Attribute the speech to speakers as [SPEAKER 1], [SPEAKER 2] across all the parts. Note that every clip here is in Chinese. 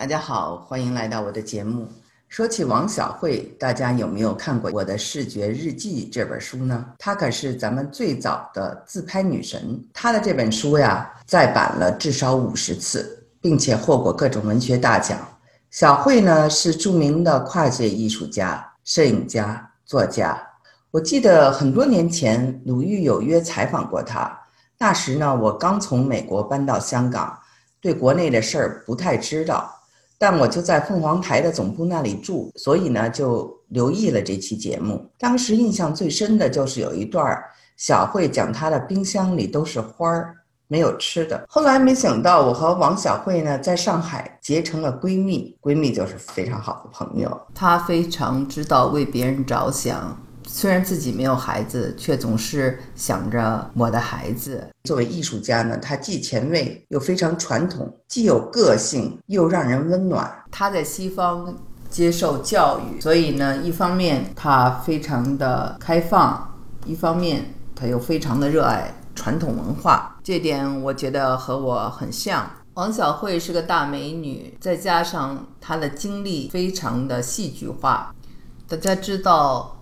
[SPEAKER 1] 大家好，欢迎来到我的节目。说起王小慧，大家有没有看过我的视觉日记这本书呢？她可是咱们最早的自拍女神。她的这本书呀，再版了至少五十次，并且获过各种文学大奖。小慧呢，是著名的跨界艺术家、摄影家、作家。我记得很多年前，鲁豫有约采访过她。那时呢，我刚从美国搬到香港，对国内的事儿不太知道。但我就在凤凰台的总部那里住，所以呢就留意了这期节目。当时印象最深的就是有一段小慧讲她的冰箱里都是花儿，没有吃的。后来没想到我和王小慧呢在上海结成了闺蜜，闺蜜就是非常好的朋友。
[SPEAKER 2] 她非常知道为别人着想。虽然自己没有孩子，却总是想着我的孩子。
[SPEAKER 1] 作为艺术家呢，他既前卫又非常传统，既有个性又让人温暖。
[SPEAKER 2] 他在西方接受教育，所以呢，一方面他非常的开放，一方面他又非常的热爱传统文化。这点我觉得和我很像。王小慧是个大美女，再加上她的经历非常的戏剧化，大家知道。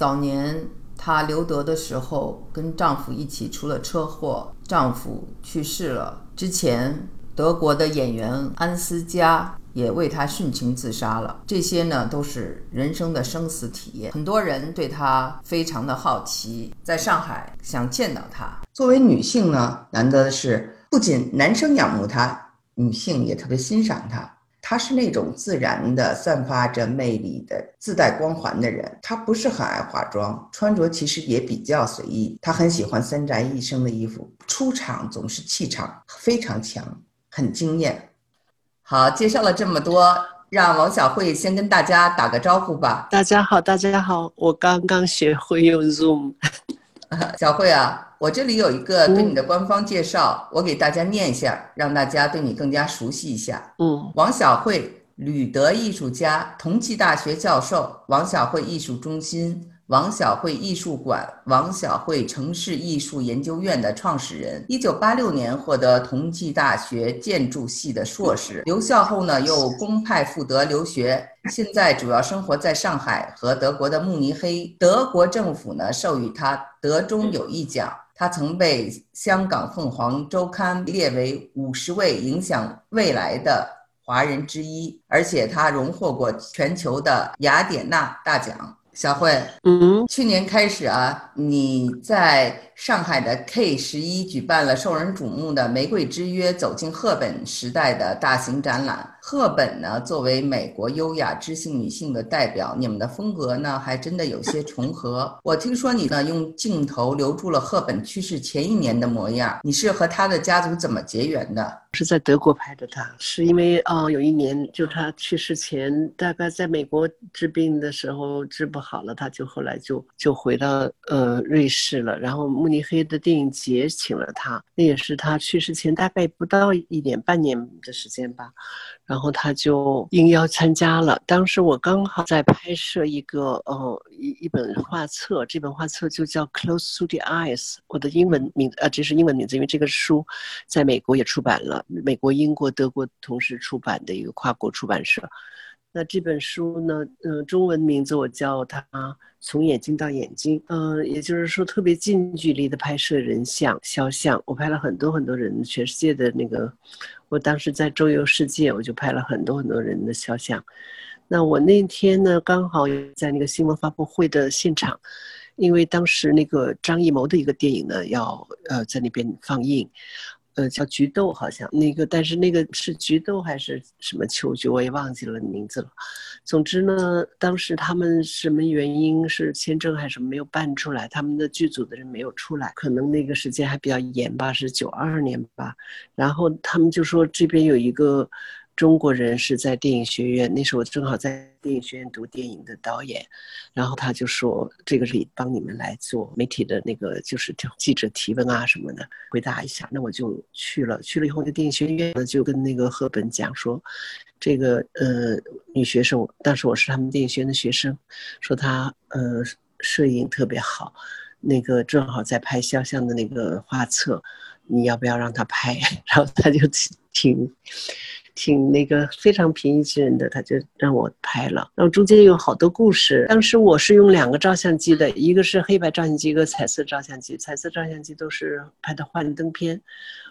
[SPEAKER 2] 早年她留德的时候，跟丈夫一起出了车祸，丈夫去世了。之前德国的演员安思佳也为她殉情自杀了。这些呢，都是人生的生死体验。很多人对她非常的好奇，在上海想见到她。
[SPEAKER 1] 作为女性呢，难得的是，不仅男生仰慕她，女性也特别欣赏她。她是那种自然的、散发着魅力的、自带光环的人。她不是很爱化妆，穿着其实也比较随意。她很喜欢三宅一生的衣服，出场总是气场非常强，很惊艳。好，介绍了这么多，让王小慧先跟大家打个招呼吧。
[SPEAKER 3] 大家好，大家好，我刚刚学会用 Zoom。
[SPEAKER 1] 小慧啊。我这里有一个对你的官方介绍，我给大家念一下，让大家对你更加熟悉一下。
[SPEAKER 3] 嗯，
[SPEAKER 1] 王小慧，吕德艺术家，同济大学教授，王小慧艺术中心。王小慧艺术馆、王小慧城市艺术研究院的创始人，一九八六年获得同济大学建筑系的硕士，留校后呢又公派赴德留学，现在主要生活在上海和德国的慕尼黑。德国政府呢授予他德中友谊奖，他曾被香港凤凰周刊列为五十位影响未来的华人之一，而且他荣获过全球的雅典娜大奖。小慧，
[SPEAKER 3] 嗯，
[SPEAKER 1] 去年开始啊，你在。上海的 K 十一举办了受人瞩目的《玫瑰之约：走进赫本时代》的大型展览。赫本呢，作为美国优雅知性女性的代表，你们的风格呢，还真的有些重合。我听说你呢，用镜头留住了赫本去世前一年的模样。你是和他的家族怎么结缘的？
[SPEAKER 3] 是在德国拍的。他是因为啊，有一年就他去世前，大概在美国治病的时候治不好了，他就后来就就回到呃瑞士了，然后。慕尼黑的电影节请了他，那也是他去世前大概不到一年半年的时间吧，然后他就应邀参加了。当时我刚好在拍摄一个呃一一本画册，这本画册就叫《Close to the Eyes》，我的英文名呃这是英文名字，因为这个书在美国也出版了，美国、英国、德国同时出版的一个跨国出版社。那这本书呢？嗯，中文名字我叫它《从眼睛到眼睛》。嗯，也就是说特别近距离的拍摄人像、肖像。我拍了很多很多人，全世界的那个。我当时在周游世界，我就拍了很多很多人的肖像。那我那天呢，刚好在那个新闻发布会的现场，因为当时那个张艺谋的一个电影呢，要呃在那边放映。呃，叫菊豆，好像那个，但是那个是菊豆还是什么秋菊，我也忘记了名字了。总之呢，当时他们什么原因是签证还是没有办出来，他们的剧组的人没有出来，可能那个时间还比较严吧，是九二年吧。然后他们就说这边有一个。中国人是在电影学院，那时候我正好在电影学院读电影的导演，然后他就说这个是帮你们来做媒体的那个，就是记者提问啊什么的，回答一下。那我就去了，去了以后，那电影学院呢就跟那个赫本讲说，这个呃女学生，当时我是他们电影学院的学生，说她呃摄影特别好，那个正好在拍肖像的那个画册，你要不要让她拍？然后他就挺。挺那个非常平易近人的，他就让我拍了。然后中间有好多故事。当时我是用两个照相机的，一个是黑白照相机，一个彩色照相机。彩色照相机都是拍的幻灯片。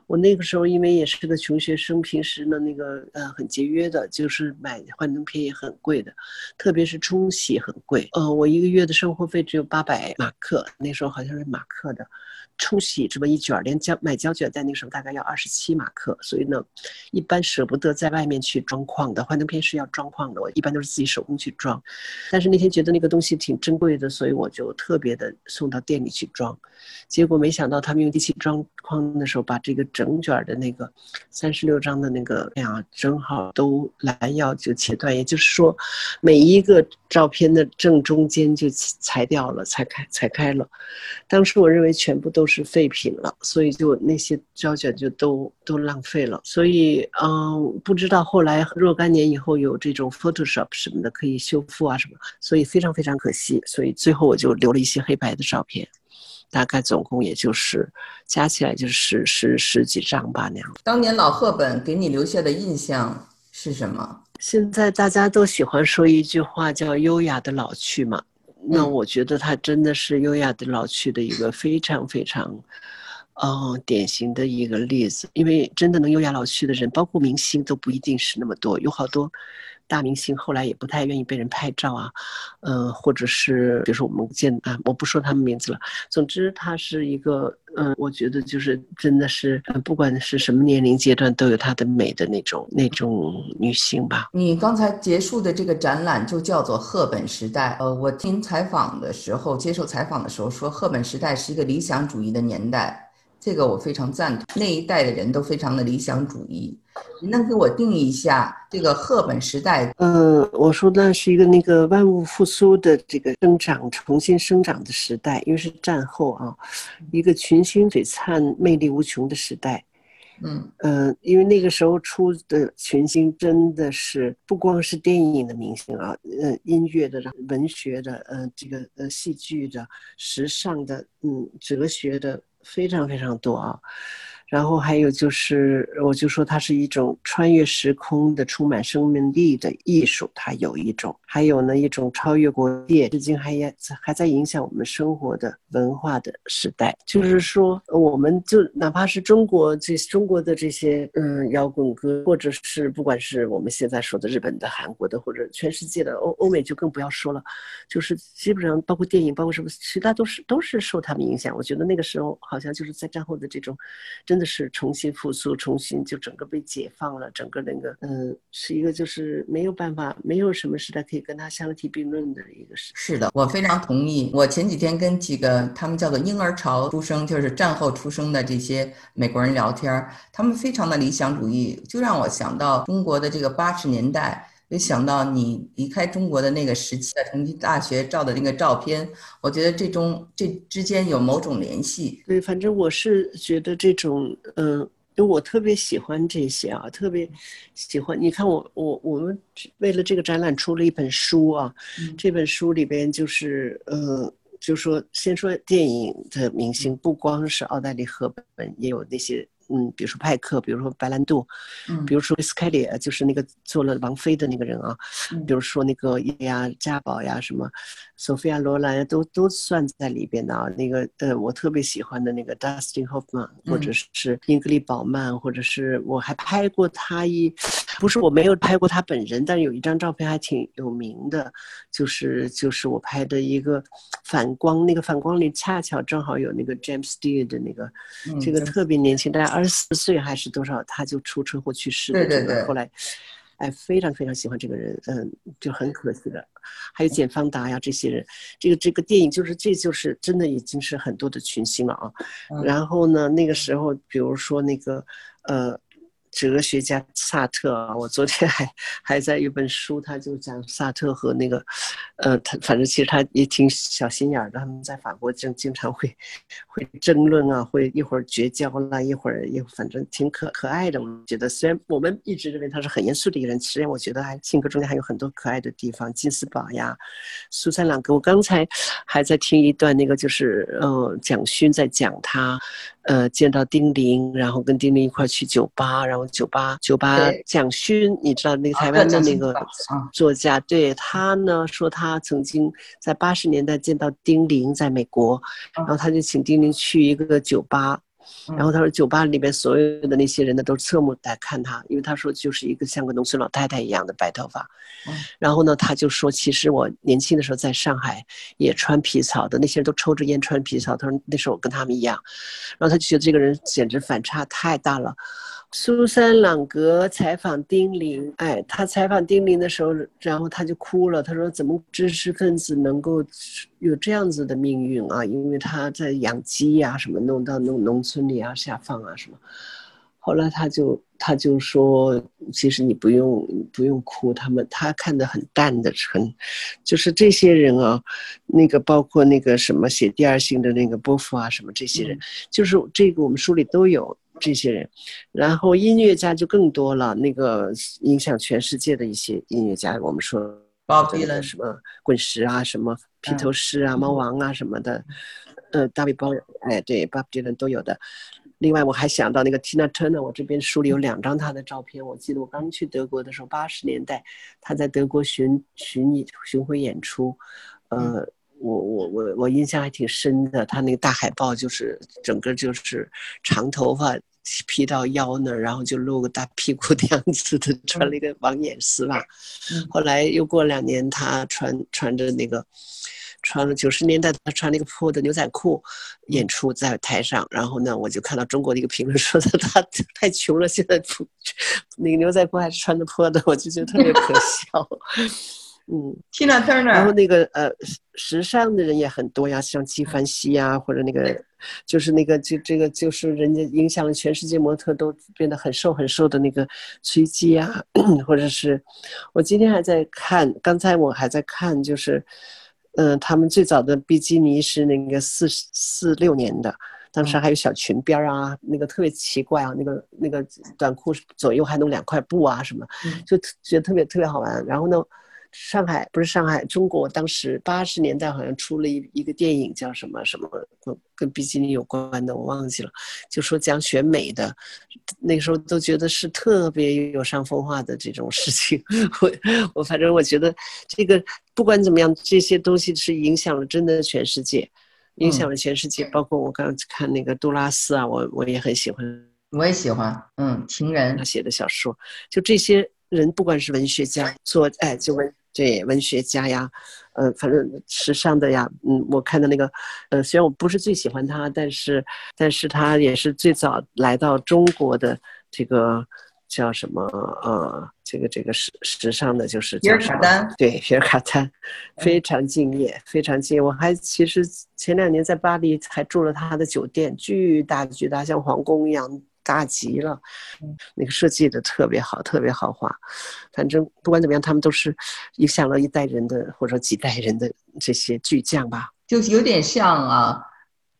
[SPEAKER 3] 我那个时候因为也是个穷学生，平时呢那个呃很节约的，就是买幻灯片也很贵的，特别是冲洗很贵。呃，我一个月的生活费只有八百马克，那时候好像是马克的。冲洗这么一卷，连胶买胶卷在那个时候大概要二十七马克，所以呢，一般舍不得在外面去装框的。幻灯片是要装框的，我一般都是自己手工去装。但是那天觉得那个东西挺珍贵的，所以我就特别的送到店里去装。结果没想到他们用机器装框的时候，把这个整卷的那个三十六张的那个呀，正好都拦腰就切断，也就是说，每一个照片的正中间就裁掉了，裁开裁开了。当时我认为全部都是废品了，所以就那些胶卷就都都浪费了。所以嗯，不知道后来若干年以后有这种 Photoshop 什么的可以修复啊什么，所以非常非常可惜。所以最后我就留了一些黑白的照片。大概总共也就是加起来就是十十几张吧那样。
[SPEAKER 1] 当年老赫本给你留下的印象是什么？
[SPEAKER 3] 现在大家都喜欢说一句话叫“优雅的老去”嘛，那我觉得他真的是优雅的老去的一个非常非常，嗯，典型的一个例子。因为真的能优雅老去的人，包括明星都不一定是那么多，有好多。大明星后来也不太愿意被人拍照啊，嗯，或者是比如说我们见啊，我不说他们名字了。总之，她是一个，嗯，我觉得就是真的是，不管是什么年龄阶段，都有她的美的那种那种女性吧。
[SPEAKER 1] 你刚才结束的这个展览就叫做赫本时代。呃，我听采访的时候，接受采访的时候说，赫本时代是一个理想主义的年代。这个我非常赞同，那一代的人都非常的理想主义。你能给我定义一下这个赫本时代？
[SPEAKER 3] 嗯，我说那是一个那个万物复苏的这个生长、重新生长的时代，因为是战后啊，一个群星璀璨、魅力无穷的时代。
[SPEAKER 1] 嗯
[SPEAKER 3] 嗯，因为那个时候出的群星真的是不光是电影的明星啊，呃，音乐的、文学的、呃，这个呃，戏剧的、时尚的、嗯，哲学的。非常非常多啊。然后还有就是，我就说它是一种穿越时空的、充满生命力的艺术，它有一种；还有呢，一种超越国界，至今还也还在影响我们生活的文化的时代。就是说，我们就哪怕是中国这中国的这些嗯摇滚歌，或者是不管是我们现在说的日本的、韩国的，或者全世界的欧欧美，就更不要说了。就是基本上包括电影，包括什么，其他都是都是受他们影响。我觉得那个时候好像就是在战后的这种，真。的是重新复苏，重新就整个被解放了，整个那个嗯，是一个就是没有办法，没有什么时代可以跟他相提并论的一个时。
[SPEAKER 1] 是的，我非常同意。我前几天跟几个他们叫做婴儿潮出生，就是战后出生的这些美国人聊天，他们非常的理想主义，就让我想到中国的这个八十年代。就想到你离开中国的那个时期在成绩大学照的那个照片，我觉得这中这之间有某种联系。
[SPEAKER 3] 对，反正我是觉得这种，嗯，因为我特别喜欢这些啊，特别喜欢。你看我我我们为了这个展览出了一本书啊，这本书里边就是，呃，就说先说电影的明星，不光是奥黛丽·赫本，也有那些。嗯，比如说派克，比如说白兰度，嗯，比如说斯凯利，就是那个做了王菲的那个人啊，比如说那个呀，嘉宝呀，什么，索菲亚罗兰都都算在里边的啊。那个呃，我特别喜欢的那个 Dustin Hoffman，或者是英格丽宝曼，或者是我还拍过他一，不是我没有拍过他本人，但是有一张照片还挺有名的，就是就是我拍的一个反光，那个反光里恰巧正好有那个 James Dean 的那个，这个特别年轻，大家。二十四岁还是多少，他就出车祸去世了。
[SPEAKER 1] 对对对。
[SPEAKER 3] 后来，哎，非常非常喜欢这个人，嗯，就很可惜的。还有简方达呀，这些人，这个这个电影就是，这就是真的已经是很多的群星了啊。然后呢，那个时候，比如说那个，呃。哲学家萨特啊，我昨天还还在一本书，他就讲萨特和那个，呃，他反正其实他也挺小心眼的。他们在法国经经常会会争论啊，会一会儿绝交了，一会儿又反正挺可可爱的。我觉得虽然我们一直认为他是很严肃的一个人，实际上我觉得还性格中间还有很多可爱的地方。金斯堡呀，苏珊·朗格，我刚才还在听一段那个就是呃蒋勋在讲他。呃，见到丁玲，然后跟丁玲一块去酒吧，然后酒吧酒吧蒋勋，你知道那个台湾的那个作家，对他呢说他曾经在八十年代见到丁玲在美国，然后他就请丁玲去一个酒吧。然后他说，酒吧里面所有的那些人呢，都侧目在看他，因为他说就是一个像个农村老太太一样的白头发。然后呢，他就说，其实我年轻的时候在上海也穿皮草的，那些人都抽着烟穿皮草。他说那时候我跟他们一样。然后他就觉得这个人简直反差太大了。苏珊·朗格采访丁玲，哎，他采访丁玲的时候，然后他就哭了。他说：“怎么知识分子能够有这样子的命运啊？因为他在养鸡呀，什么弄到农农村里啊下放啊什么。”后来他就他就说：“其实你不用不用哭，他们他看得很淡的，很就是这些人啊，那个包括那个什么写第二性的那个波夫啊，什么这些人，就是这个我们书里都有。”这些人，然后音乐家就更多了。那个影响全世界的一些音乐家，我们说，
[SPEAKER 1] 包括了
[SPEAKER 3] 什么滚石啊，什么披头士啊，猫王啊什么的，呃，大卫鲍尔，哎，对，巴比伦都有的。另外，我还想到那个 Tina Turner，我这边书里有两张她的照片。我记得我刚去德国的时候，八十年代，她在德国巡巡演巡回演出，呃。我我我我印象还挺深的，他那个大海报就是整个就是长头发披到腰那儿，然后就露个大屁股的样子的，穿了一个网眼丝袜。后来又过两年，他穿穿着那个穿了九十年代他穿那个破的牛仔裤演出在台上，然后呢，我就看到中国的一个评论说他他 太穷了，现在不 那个牛仔裤还是穿的破的，我就觉得特别可笑。嗯
[SPEAKER 1] ，Tina Turner，
[SPEAKER 3] 然后那个呃，时尚的人也很多呀，像纪梵希呀，或者那个，就是那个就这个就是人家影响了全世界模特都变得很瘦很瘦的那个崔姬呀，或者是我今天还在看，刚才我还在看，就是嗯，他们最早的比基尼是那个四四六年的，当时还有小裙边啊，那个特别奇怪啊，那个那个短裤左右还弄两块布啊什么，就觉得特别特别好玩，然后呢。上海不是上海，中国当时八十年代好像出了一一个电影，叫什么什么跟跟比基尼有关的，我忘记了。就说讲选美的，那个时候都觉得是特别有伤风化的这种事情。我我反正我觉得这个不管怎么样，这些东西是影响了真的全世界，影响了全世界。包括我刚看那个杜拉斯啊，我我也很喜欢，
[SPEAKER 1] 我也喜欢。嗯，情人
[SPEAKER 3] 他写的小说，就这些人，不管是文学家做，哎，就文。对文学家呀，呃，反正时尚的呀，嗯，我看的那个，呃，虽然我不是最喜欢他，但是，但是他也是最早来到中国的这个叫什么，呃，这个这个时时尚的，就是
[SPEAKER 1] 皮尔卡丹，
[SPEAKER 3] 对，皮尔卡丹，非常敬业，非常敬业。我还其实前两年在巴黎还住了他的酒店，巨大巨大，像皇宫一样。大极了，那个设计的特别好，特别豪华。反正不管怎么样，他们都是影响了一代人的，或者说几代人的这些巨匠吧。
[SPEAKER 1] 就有点像啊，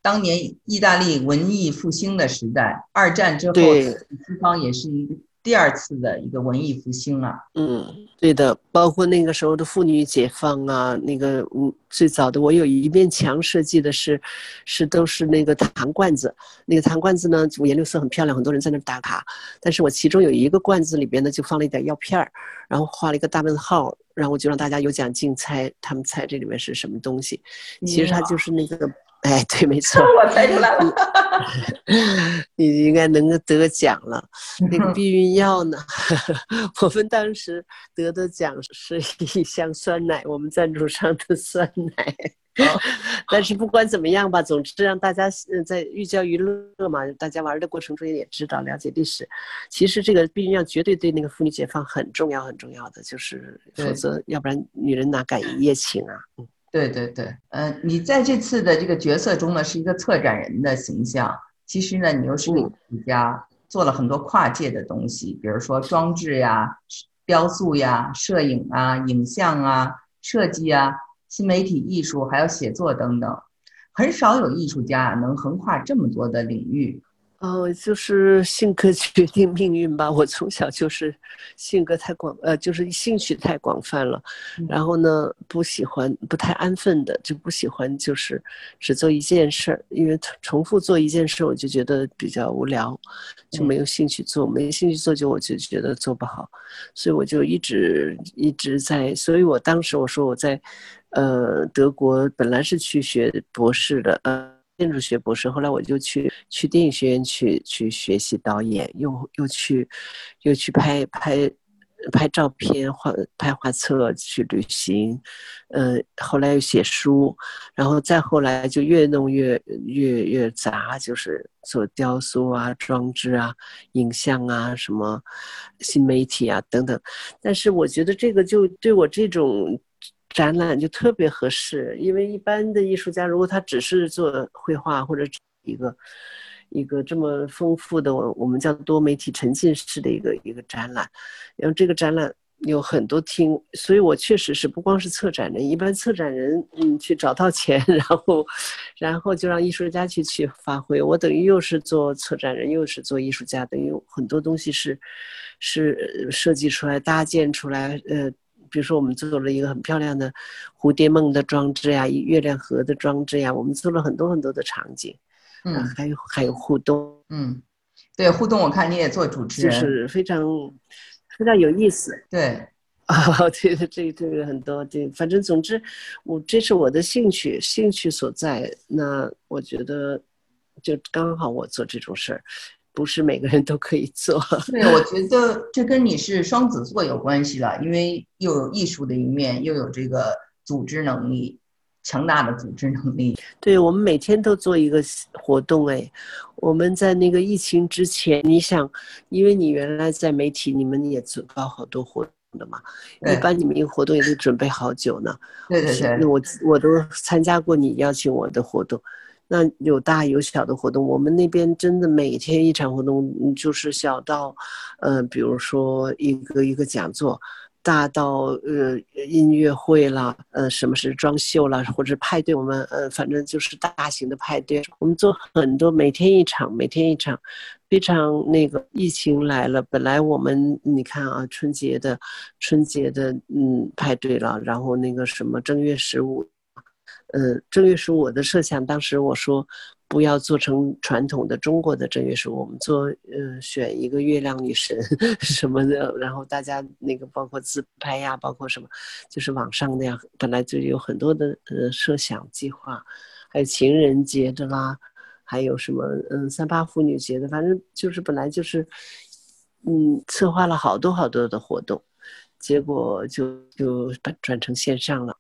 [SPEAKER 1] 当年意大利文艺复兴的时代，二战之后，西方也是一个。第二次的一个文艺复兴了，
[SPEAKER 3] 嗯，对的，包括那个时候的妇女解放啊，那个嗯，最早的我有一面墙设计的是，是都是那个糖罐子，那个糖罐子呢五颜六色很漂亮，很多人在那打卡，但是我其中有一个罐子里边呢就放了一点药片儿，然后画了一个大问号，然后我就让大家有奖竞猜，他们猜这里面是什么东西，其实它就是那个。哎，对，没错，
[SPEAKER 1] 我猜出来了，
[SPEAKER 3] 你应该能够得奖了。那个避孕药呢？我们当时得的奖是一箱酸奶，我们赞助商的酸奶。但是不管怎么样吧，总之让大家在寓教于乐嘛，大家玩的过程中也知道了解历史。其实这个避孕药绝对对那个妇女解放很重要，很重要的，就是否则要不然女人哪敢一夜情啊？嗯。
[SPEAKER 1] 对对对，嗯，你在这次的这个角色中呢，是一个策展人的形象。其实呢，你又是个艺术家，做了很多跨界的东西，比如说装置呀、雕塑呀、摄影啊、影像啊、设计啊，新媒体艺术，还有写作等等，很少有艺术家能横跨这么多的领域。
[SPEAKER 3] 哦，就是性格决定命运吧。我从小就是性格太广，呃，就是兴趣太广泛了。然后呢，不喜欢不太安分的，就不喜欢就是只做一件事儿，因为重复做一件事，我就觉得比较无聊，就没有兴趣做。没兴趣做，就我就觉得做不好，所以我就一直一直在。所以我当时我说我在，呃，德国本来是去学博士的，呃。建筑学博士，后来我就去去电影学院去去学习导演，又又去又去拍拍拍照片、画拍画册、去旅行，呃，后来又写书，然后再后来就越弄越越越杂，就是做雕塑啊、装置啊、影像啊、什么新媒体啊等等。但是我觉得这个就对我这种。展览就特别合适，因为一般的艺术家如果他只是做绘画或者一个一个这么丰富的我我们叫多媒体沉浸式的一个一个展览，然后这个展览有很多厅，所以我确实是不光是策展人，一般策展人嗯去找到钱，然后然后就让艺术家去去发挥，我等于又是做策展人又是做艺术家，等于很多东西是是设计出来搭建出来呃。比如说，我们做了一个很漂亮的蝴蝶梦的装置呀，月亮河的装置呀，我们做了很多很多的场景，嗯，还有还有互动，
[SPEAKER 1] 嗯，对，互动我看你也做主持
[SPEAKER 3] 人，就是非常非常有意思，
[SPEAKER 1] 对，
[SPEAKER 3] 啊，这个这这个很多，对，反正总之，我这是我的兴趣，兴趣所在，那我觉得就刚好我做这种事儿。不是每个人都可以做。
[SPEAKER 1] 对，我觉得这跟你是双子座有关系了，因为又有艺术的一面，又有这个组织能力，强大的组织能力。
[SPEAKER 3] 对，我们每天都做一个活动。哎，我们在那个疫情之前，你想，因为你原来在媒体，你们也做搞好多活动的嘛，一般你们一个活动也得准备好久呢。
[SPEAKER 1] 对对对，
[SPEAKER 3] 我我都参加过你邀请我的活动。那有大有小的活动，我们那边真的每天一场活动，就是小到，呃，比如说一个一个讲座，大到呃音乐会啦，呃，什么是装修啦，或者派对，我们呃反正就是大型的派对，我们做很多，每天一场，每天一场，非常那个。疫情来了，本来我们你看啊，春节的春节的嗯派对了，然后那个什么正月十五。嗯，正月十五我的设想，当时我说不要做成传统的中国的正月十五，我们做呃选一个月亮女神 什么的，然后大家那个包括自拍呀，包括什么，就是网上那样，本来就有很多的呃设想计划，还有情人节的啦，还有什么嗯三八妇女节的，反正就是本来就是嗯策划了好多好多的活动，结果就就转成线上了。